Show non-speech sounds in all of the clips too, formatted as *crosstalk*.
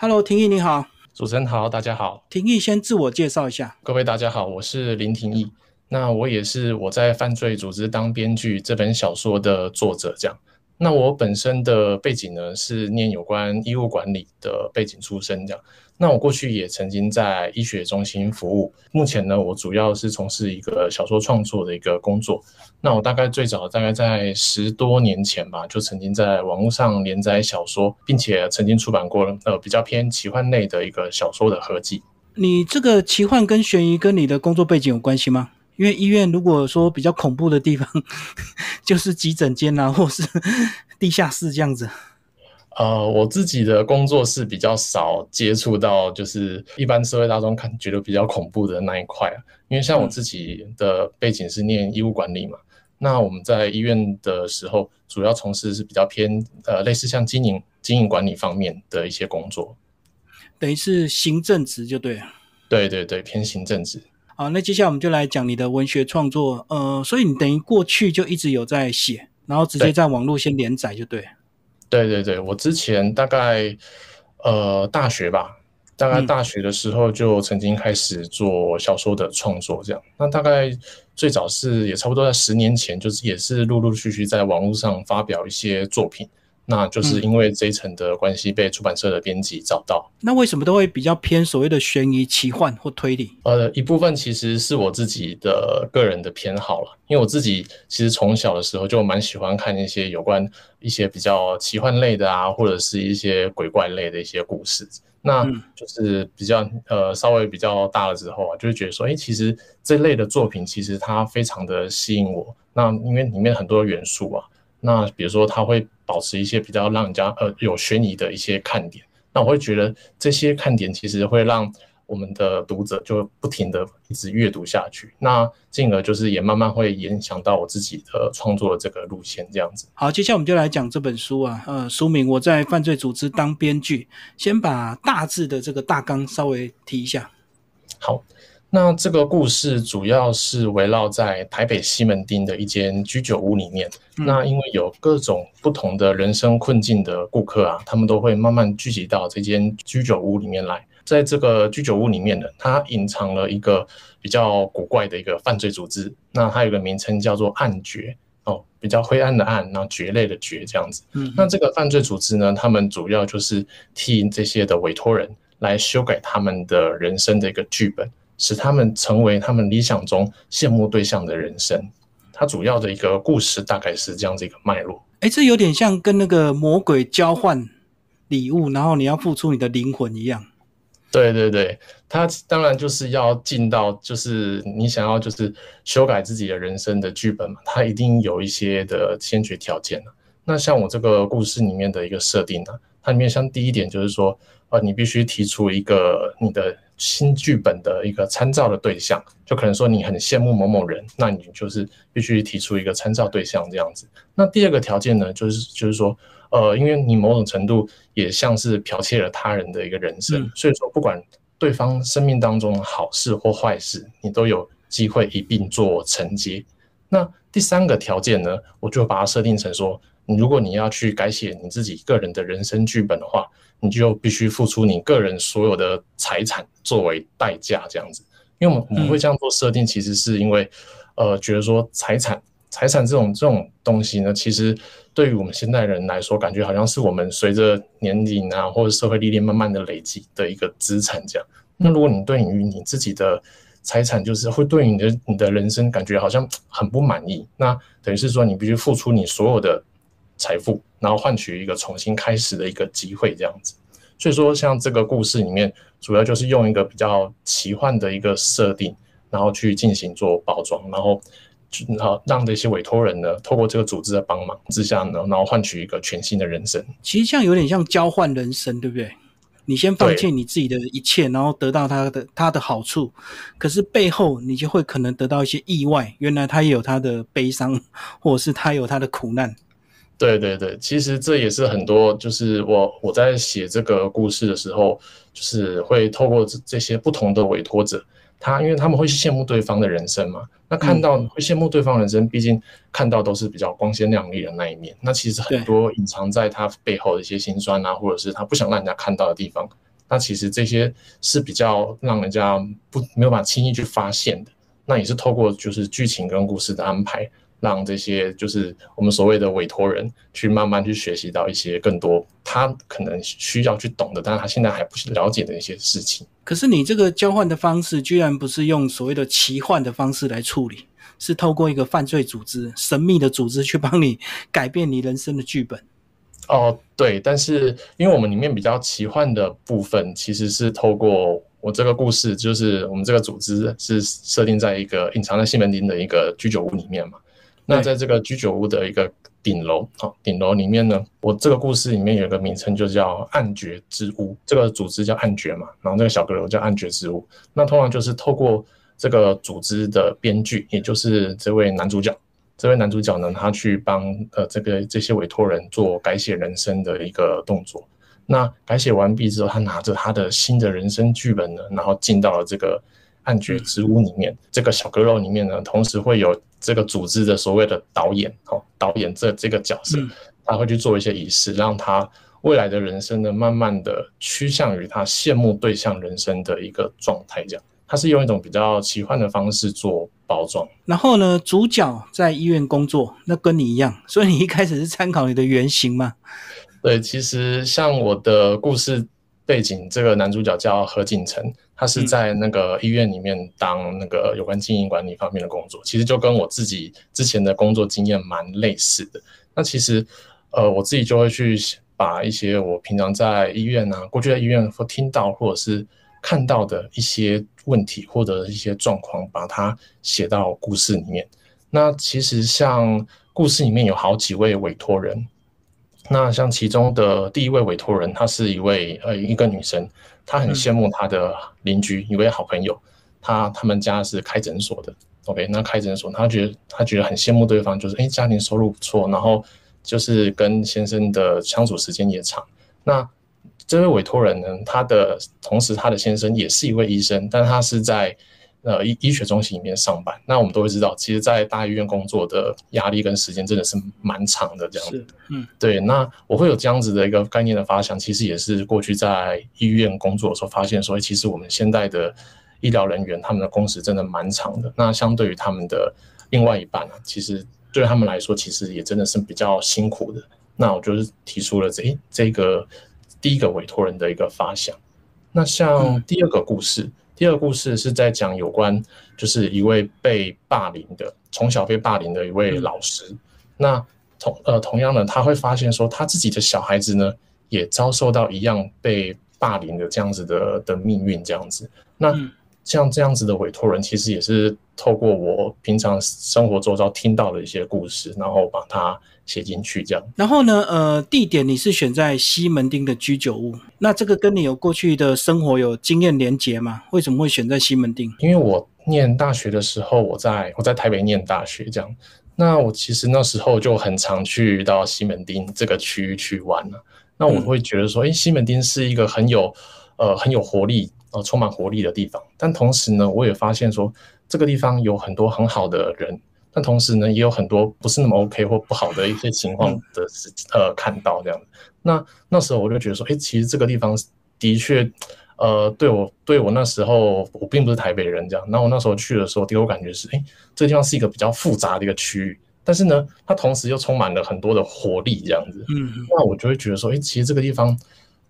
Hello，廷义你好，主持人好，大家好。廷义先自我介绍一下。各位大家好，我是林廷义。那我也是我在犯罪组织当编剧这本小说的作者，这样。那我本身的背景呢是念有关医务管理的背景出身，这样。那我过去也曾经在医学中心服务，目前呢我主要是从事一个小说创作的一个工作。那我大概最早大概在十多年前吧，就曾经在网络上连载小说，并且曾经出版过呃比较偏奇幻类的一个小说的合集。你这个奇幻跟悬疑跟你的工作背景有关系吗？因为医院如果说比较恐怖的地方，*laughs* 就是急诊间啊，或是地下室这样子。呃，我自己的工作是比较少接触到，就是一般社会大众看觉得比较恐怖的那一块啊。因为像我自己的背景是念医务管理嘛，那我们在医院的时候，主要从事是比较偏呃类似像经营经营管理方面的一些工作，等于是行政职就对了。对对对，偏行政职。好，那接下来我们就来讲你的文学创作。呃，所以你等于过去就一直有在写，然后直接在网络先连载就对。对对对对，我之前大概呃大学吧，大概大学的时候就曾经开始做小说的创作，这样。那大概最早是也差不多在十年前，就是也是陆陆续续在网络上发表一些作品。那就是因为这一层的关系，被出版社的编辑找到。那为什么都会比较偏所谓的悬疑、奇幻或推理？呃，一部分其实是我自己的个人的偏好了，因为我自己其实从小的时候就蛮喜欢看一些有关一些比较奇幻类的啊，或者是一些鬼怪类的一些故事。那就是比较呃稍微比较大了之后啊，就会觉得说，哎，其实这类的作品其实它非常的吸引我。那因为里面很多元素啊。那比如说，它会保持一些比较让人家呃有悬疑的一些看点，那我会觉得这些看点其实会让我们的读者就不停的一直阅读下去，那进而就是也慢慢会影响到我自己的创作的这个路线这样子。好，接下来我们就来讲这本书啊，呃，书名我在犯罪组织当编剧，先把大致的这个大纲稍微提一下。好。那这个故事主要是围绕在台北西门町的一间居酒屋里面。那因为有各种不同的人生困境的顾客啊，他们都会慢慢聚集到这间居酒屋里面来。在这个居酒屋里面呢，它隐藏了一个比较古怪的一个犯罪组织。那它有个名称叫做暗绝哦，比较灰暗的暗，然后蕨类的蕨这样子。嗯，那这个犯罪组织呢，他们主要就是替这些的委托人来修改他们的人生的一个剧本。使他们成为他们理想中羡慕对象的人生，它主要的一个故事大概是这样子一个脉络。哎，这有点像跟那个魔鬼交换礼物，然后你要付出你的灵魂一样。对对对，他当然就是要进到，就是你想要就是修改自己的人生的剧本嘛，他一定有一些的先决条件那像我这个故事里面的一个设定呢，它里面像第一点就是说，呃，你必须提出一个你的。新剧本的一个参照的对象，就可能说你很羡慕某某人，那你就是必须提出一个参照对象这样子。那第二个条件呢，就是就是说，呃，因为你某种程度也像是剽窃了他人的一个人生，所以说不管对方生命当中好事或坏事，你都有机会一并做承接。那第三个条件呢，我就把它设定成说，如果你要去改写你自己个人的人生剧本的话。你就必须付出你个人所有的财产作为代价，这样子。因为我们我们会这样做设定，其实是因为，呃，觉得说财产财产这种这种东西呢，其实对于我们现代人来说，感觉好像是我们随着年龄啊或者社会历练慢慢的累积的一个资产这样。那如果你对于你自己的财产，就是会对你的你的人生感觉好像很不满意，那等于是说你必须付出你所有的。财富，然后换取一个重新开始的一个机会，这样子。所以说，像这个故事里面，主要就是用一个比较奇幻的一个设定，然后去进行做包装，然后，然后让这些委托人呢，透过这个组织的帮忙之下呢，然后换取一个全新的人生。其实这样有点像交换人生，对不对？你先放弃你自己的一切，然后得到他的他的好处，可是背后你就会可能得到一些意外。原来他也有他的悲伤，或者是他有他的苦难。对对对，其实这也是很多，就是我我在写这个故事的时候，就是会透过这这些不同的委托者，他因为他们会羡慕对方的人生嘛，那看到会羡慕对方人生，毕竟看到都是比较光鲜亮丽的那一面，那其实很多隐藏在他背后的一些辛酸啊，或者是他不想让人家看到的地方，那其实这些是比较让人家不没有办法轻易去发现的。那也是透过就是剧情跟故事的安排，让这些就是我们所谓的委托人去慢慢去学习到一些更多他可能需要去懂的，但是他现在还不了解的一些事情。可是你这个交换的方式，居然不是用所谓的奇幻的方式来处理，是透过一个犯罪组织、神秘的组织去帮你改变你人生的剧本。哦，对，但是因为我们里面比较奇幻的部分，其实是透过我这个故事，就是我们这个组织是设定在一个隐藏在西门町的一个居酒屋里面嘛。那在这个居酒屋的一个顶楼，好，顶楼里面呢，我这个故事里面有一个名称，就叫暗绝之屋。这个组织叫暗绝嘛，然后这个小阁楼叫暗绝之屋。那通常就是透过这个组织的编剧，也就是这位男主角。这位男主角呢，他去帮呃这个这些委托人做改写人生的一个动作。那改写完毕之后，他拿着他的新的人生剧本呢，然后进到了这个暗绝之屋里面。这个小阁楼里面呢，同时会有这个组织的所谓的导演哦，导演这这个角色，他会去做一些仪式，让他未来的人生呢，慢慢的趋向于他羡慕对象人生的一个状态，这样。他是用一种比较奇幻的方式做包装，然后呢，主角在医院工作，那跟你一样，所以你一开始是参考你的原型吗？对，其实像我的故事背景，这个男主角叫何景成，他是在那个医院里面当那个有关经营管理方面的工作，其实就跟我自己之前的工作经验蛮类似的。那其实，呃，我自己就会去把一些我平常在医院啊，过去在医院或听到或者是。看到的一些问题或者一些状况，把它写到故事里面。那其实像故事里面有好几位委托人，那像其中的第一位委托人，她是一位呃一个女生，她很羡慕她的邻居一位好朋友，她他们家是开诊所的。OK，那开诊所，她觉得她觉得很羡慕对方，就是哎家庭收入不错，然后就是跟先生的相处时间也长。那这位委托人呢，他的同时他的先生也是一位医生，但他是在呃医医学中心里面上班。那我们都会知道，其实，在大医院工作的压力跟时间真的是蛮长的，这样子。嗯，对。那我会有这样子的一个概念的发想，其实也是过去在医院工作的时候发现，说其实我们现在的医疗人员他们的工时真的蛮长的。那相对于他们的另外一半啊，其实对他们来说，其实也真的是比较辛苦的。那我就是提出了这这个。第一个委托人的一个发想，那像第二个故事，第二个故事是在讲有关，就是一位被霸凌的，从小被霸凌的一位老师。那同呃同样的，他会发现说，他自己的小孩子呢，也遭受到一样被霸凌的这样子的的命运，这样子。那像这样子的委托人，其实也是透过我平常生活周遭听到的一些故事，然后把它。写进去这样，然后呢？呃，地点你是选在西门町的居酒屋，那这个跟你有过去的生活有经验连结吗？为什么会选在西门町？因为我念大学的时候，我在我在台北念大学这样，那我其实那时候就很常去到西门町这个区域去玩了。那我会觉得说，哎，西门町是一个很有呃很有活力呃充满活力的地方，但同时呢，我也发现说这个地方有很多很好的人。但同时呢，也有很多不是那么 OK 或不好的一些情况的事，呃，看到这样。那那时候我就觉得说，哎，其实这个地方的确，呃，对我对我那时候我并不是台北人这样。那我那时候去的时候，给我感觉是，哎，这个地方是一个比较复杂的一个区域，但是呢，它同时又充满了很多的活力这样子。嗯，那我就会觉得说，哎，其实这个地方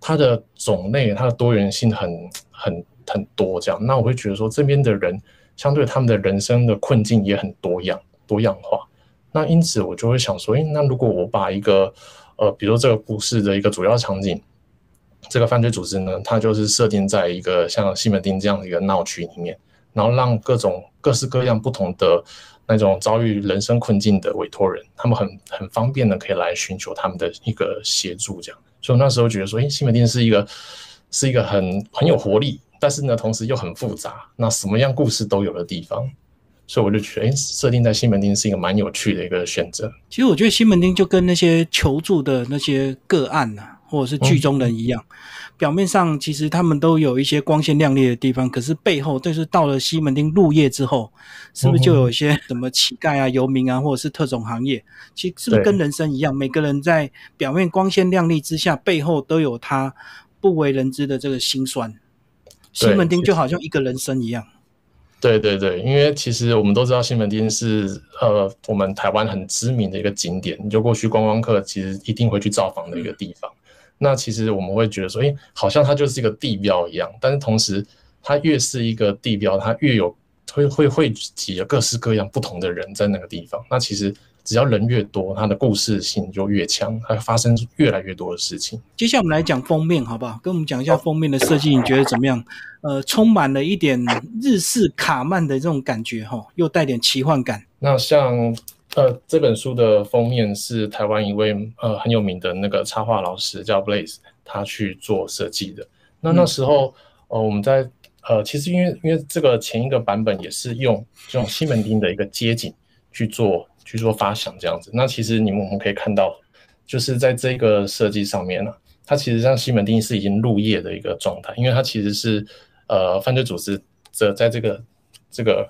它的种类、它的多元性很很很多这样。那我会觉得说，这边的人相对他们的人生的困境也很多样。多样化，那因此我就会想说，诶，那如果我把一个，呃，比如说这个故事的一个主要场景，这个犯罪组织呢，它就是设定在一个像西门町这样的一个闹区里面，然后让各种各式各样不同的那种遭遇人生困境的委托人，他们很很方便的可以来寻求他们的一个协助，这样。所以那时候觉得说，诶，西门町是一个是一个很很有活力，但是呢，同时又很复杂，那什么样故事都有的地方。所以我就觉得，哎，设定在西门町是一个蛮有趣的一个选择。其实我觉得西门町就跟那些求助的那些个案呐，或者是剧中人一样，表面上其实他们都有一些光鲜亮丽的地方，可是背后，就是到了西门町入夜之后，是不是就有一些什么乞丐啊、游民啊，或者是特种行业？其实是不是跟人生一样，每个人在表面光鲜亮丽之下，背后都有他不为人知的这个辛酸。西门町就好像一个人生一样。对对对，因为其实我们都知道西门町是呃我们台湾很知名的一个景点，你就过去观光客其实一定会去造访的一个地方。那其实我们会觉得说，哎，好像它就是一个地标一样，但是同时它越是一个地标，它越有会会汇集了各式各样不同的人在那个地方。那其实。只要人越多，它的故事性就越强，它发生越来越多的事情。接下来我们来讲封面，好不好？跟我们讲一下封面的设计，你觉得怎么样？呃，充满了一点日式卡曼的这种感觉，哈，又带点奇幻感。那像呃这本书的封面是台湾一位呃很有名的那个插画老师叫 Blaze，他去做设计的。那那时候呃我们在呃其实因为因为这个前一个版本也是用这种西门町的一个街景去做。去做发想这样子，那其实你们我们可以看到，就是在这个设计上面呢，它其实像西门町是已经入夜的一个状态，因为它其实是呃犯罪组织这在这个这个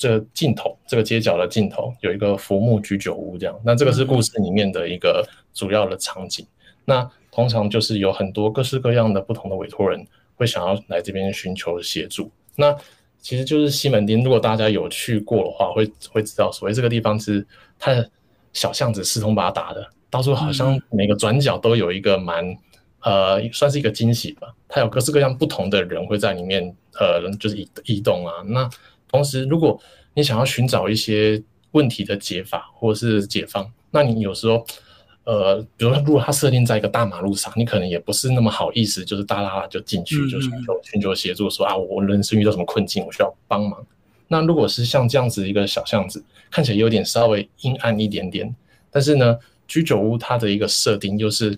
这镜头这个街角的镜头有一个浮木居酒屋这样，那这个是故事里面的一个主要的场景。那通常就是有很多各式各样的不同的委托人会想要来这边寻求协助。那其实就是西门町，如果大家有去过的话，会会知道，所谓这个地方是它的小巷子四通八达的，到处好像每个转角都有一个蛮呃，算是一个惊喜吧。它有各式各样不同的人会在里面呃，就是移移动啊。那同时，如果你想要寻找一些问题的解法或者是解方，那你有时候。呃，比如说，如果它设定在一个大马路上，你可能也不是那么好意思，就是大啦啦就进去，就寻求寻求协助，说啊，我人生遇到什么困境，我需要帮忙。那如果是像这样子一个小巷子，看起来有点稍微阴暗一点点，但是呢，居酒屋它的一个设定就是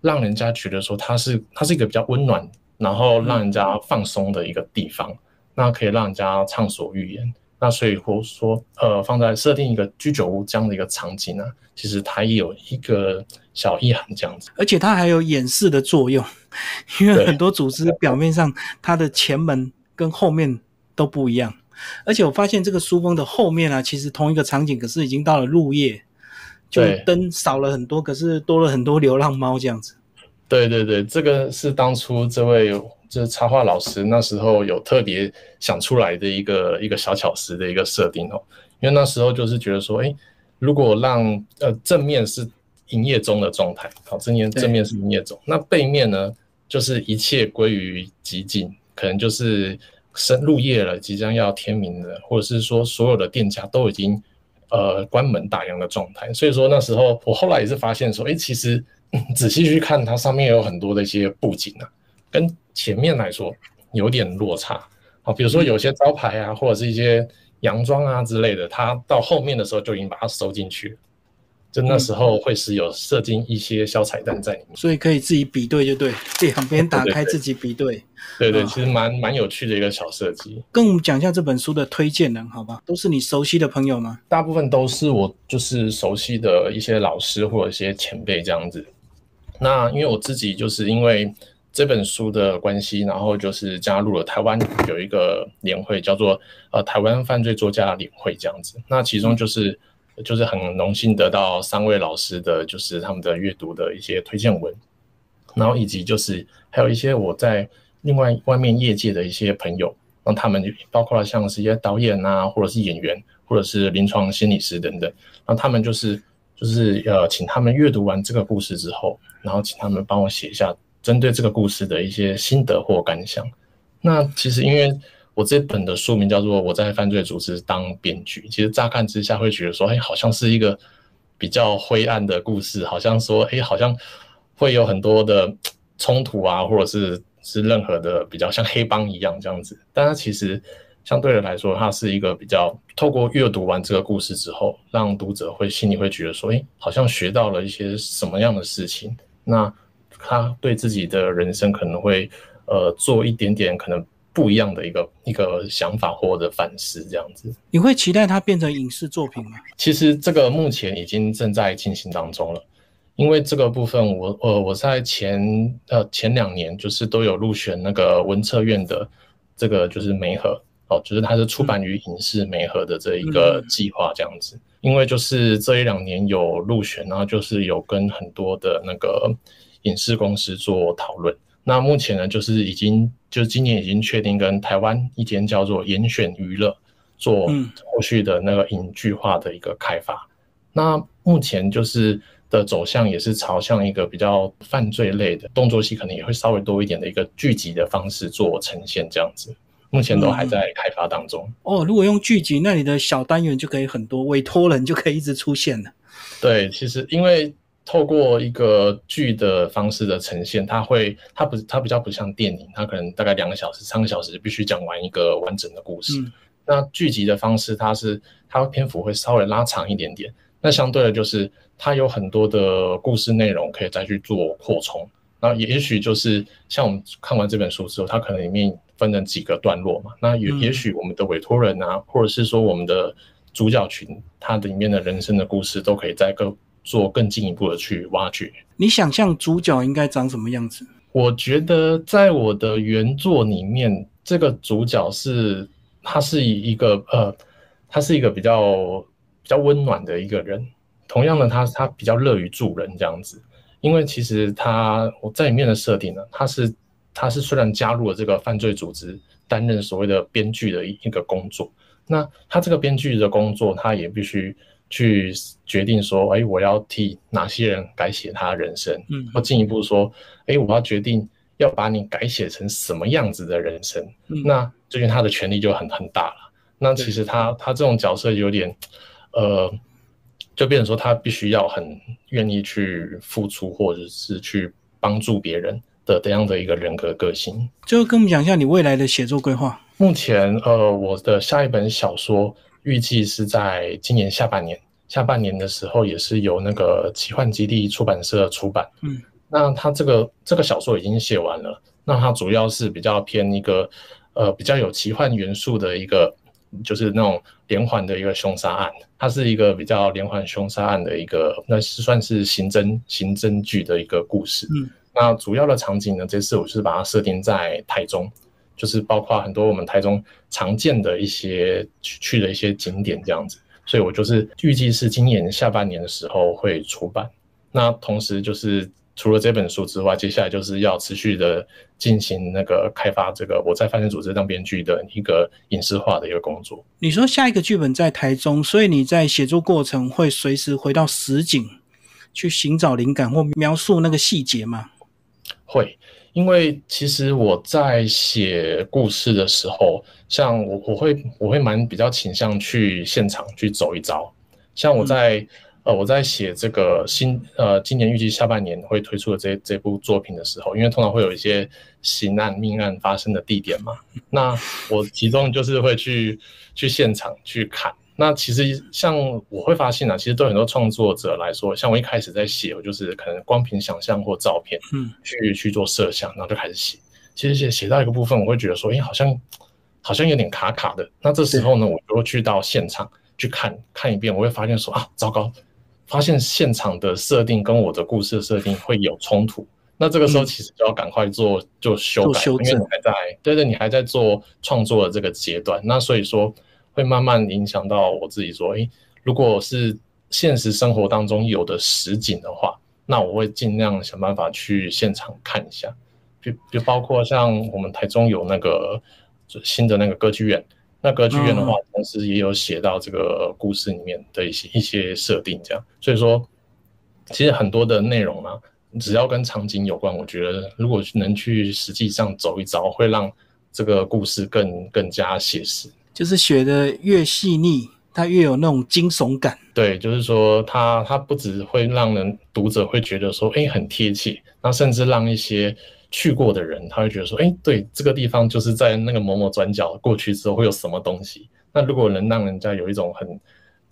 让人家觉得说它是它是一个比较温暖，然后让人家放松的一个地方，那可以让人家畅所欲言。那所以或说，呃，放在设定一个居酒屋这样的一个场景呢，其实它也有一个小意涵这样子，而且它还有掩饰的作用，*laughs* 因为很多组织表面上它的前门跟后面都不一样，而且我发现这个书封的后面啊，其实同一个场景，可是已经到了入夜，就灯少了很多，可是多了很多流浪猫这样子。对对对，这个是当初这位。就是插画老师那时候有特别想出来的一个一个小巧思的一个设定哦，因为那时候就是觉得说，哎，如果让呃正面是营业中的状态，好，正面正面是营业中，那背面呢就是一切归于寂静，可能就是深入夜了，即将要天明了，或者是说所有的店家都已经呃关门打烊的状态。所以说那时候我后来也是发现说，哎，其实 *laughs* 仔细去看它上面有很多的一些布景啊，跟前面来说有点落差，好，比如说有些招牌啊，或者是一些洋装啊之类的，它到后面的时候就已经把它收进去了，就那时候会是有设进一些小彩蛋在里面，所以可以自己比对，就对，两边 *laughs* 打开自己比对，对对，其实蛮蛮有趣的一个小设计。跟我们讲一下这本书的推荐人，好吧？都是你熟悉的朋友吗？大部分都是我就是熟悉的一些老师或者一些前辈这样子。那因为我自己就是因为。这本书的关系，然后就是加入了台湾有一个年会，叫做呃台湾犯罪作家年会这样子。那其中就是就是很荣幸得到三位老师的就是他们的阅读的一些推荐文，然后以及就是还有一些我在另外外面业界的一些朋友，让他们包括了像是一些导演啊，或者是演员，或者是临床心理师等等，让他们就是就是呃请他们阅读完这个故事之后，然后请他们帮我写一下。针对这个故事的一些心得或感想，那其实因为我这本的书名叫做《我在犯罪组织当编剧》，其实乍看之下会觉得说，哎，好像是一个比较灰暗的故事，好像说，哎，好像会有很多的 *tsk* 冲突啊，或者是是任何的比较像黑帮一样这样子。但它其实相对的来说，它是一个比较透过阅读完这个故事之后，让读者会心里会觉得说，哎，好像学到了一些什么样的事情。那他对自己的人生可能会，呃，做一点点可能不一样的一个一个想法或者反思，这样子。你会期待它变成影视作品吗？其实这个目前已经正在进行当中了，因为这个部分我呃我在前呃前两年就是都有入选那个文策院的这个就是媒合哦，就是它是出版于影视媒合的这一个计划这样子。因为就是这一两年有入选，然后就是有跟很多的那个。影视公司做讨论，那目前呢，就是已经就是今年已经确定跟台湾一间叫做严选娱乐做后续的那个影剧化的一个开发。那目前就是的走向也是朝向一个比较犯罪类的动作戏，可能也会稍微多一点的一个剧集的方式做呈现，这样子。目前都还在开发当中。哦，如果用剧集，那你的小单元就可以很多，委托人就可以一直出现了。对，其实因为透过一个剧的方式的呈现，它会它不它比较不像电影，它可能大概两个小时、三个小时必须讲完一个完整的故事。那剧集的方式，它是它篇幅会稍微拉长一点点。那相对的，就是它有很多的故事内容可以再去做扩充。那也许就是像我们看完这本书之后，它可能里面分成几个段落嘛。那也也许我们的委托人啊，或者是说我们的主角群，它里面的人生的故事，都可以在更做更进一步的去挖掘。你想象主角应该长什么样子？我觉得在我的原作里面，这个主角是他是以一个呃，他是一个比较比较温暖的一个人。同样的，他他比较乐于助人这样子。因为其实他我在里面的设定呢，他是他是虽然加入了这个犯罪组织，担任所谓的编剧的一一个工作，那他这个编剧的工作，他也必须去决定说，哎，我要替哪些人改写他的人生，嗯，或进一步说，哎，我要决定要把你改写成什么样子的人生，嗯那最近他的权力就很很大了。那其实他他这种角色有点，呃。就变成说，他必须要很愿意去付出，或者是去帮助别人的这样的一个人格个性。最后跟我们讲一下你未来的写作规划。目前，呃，我的下一本小说预计是在今年下半年，下半年的时候也是由那个奇幻基地出版社出版。嗯，那他这个这个小说已经写完了，那它主要是比较偏一个呃比较有奇幻元素的一个。就是那种连环的一个凶杀案，它是一个比较连环凶杀案的一个，那是算是刑侦刑侦剧的一个故事。嗯，那主要的场景呢，这次我是把它设定在台中，就是包括很多我们台中常见的一些去去的一些景点这样子，所以我就是预计是今年下半年的时候会出版。那同时就是。除了这本书之外，接下来就是要持续的进行那个开发这个我在犯罪组织当编剧的一个影视化的一个工作。你说下一个剧本在台中，所以你在写作过程会随时回到实景去寻找灵感或描述那个细节吗？会，因为其实我在写故事的时候，像我我会我会蛮比较倾向去现场去走一遭，像我在。呃，我在写这个新呃，今年预计下半年会推出的这这部作品的时候，因为通常会有一些刑案命案发生的地点嘛，那我其中就是会去去现场去看。那其实像我会发现啊，其实对很多创作者来说，像我一开始在写，我就是可能光凭想象或照片，嗯，去去做设想，然后就开始写。其实写写到一个部分，我会觉得说，哎，好像好像有点卡卡的。那这时候呢，我就会去到现场去看看一遍，我会发现说啊，糟糕。发现现场的设定跟我的故事的设定会有冲突，那这个时候其实就要赶快做做修改，因为你还在对对，你还在做创作的这个阶段，那所以说会慢慢影响到我自己说，诶，如果是现实生活当中有的实景的话，那我会尽量想办法去现场看一下，就就包括像我们台中有那个新的那个歌剧院。那歌剧院的话，同时也有写到这个故事里面的一些一些设定，这样，所以说，其实很多的内容呢，只要跟场景有关，我觉得如果能去实际上走一遭，会让这个故事更更加写实。就是写的越细腻，它越有那种惊悚感。对，就是说，它它不只会让人读者会觉得说，哎，很贴切，那甚至让一些。去过的人，他会觉得说：“哎，对，这个地方就是在那个某某转角过去之后会有什么东西。”那如果能让人家有一种很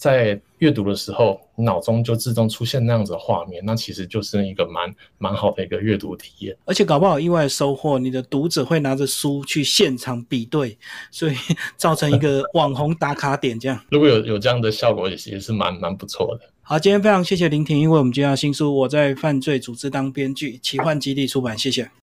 在阅读的时候脑中就自动出现那样子的画面，那其实就是一个蛮蛮好的一个阅读体验。而且搞不好意外收获，你的读者会拿着书去现场比对，所以造成一个网红打卡点这样。*laughs* 如果有有这样的效果，也是也是蛮蛮不错的。好，今天非常谢谢林婷，因为我们今天要新书《我在犯罪组织当编剧》，奇幻基地出版，谢谢。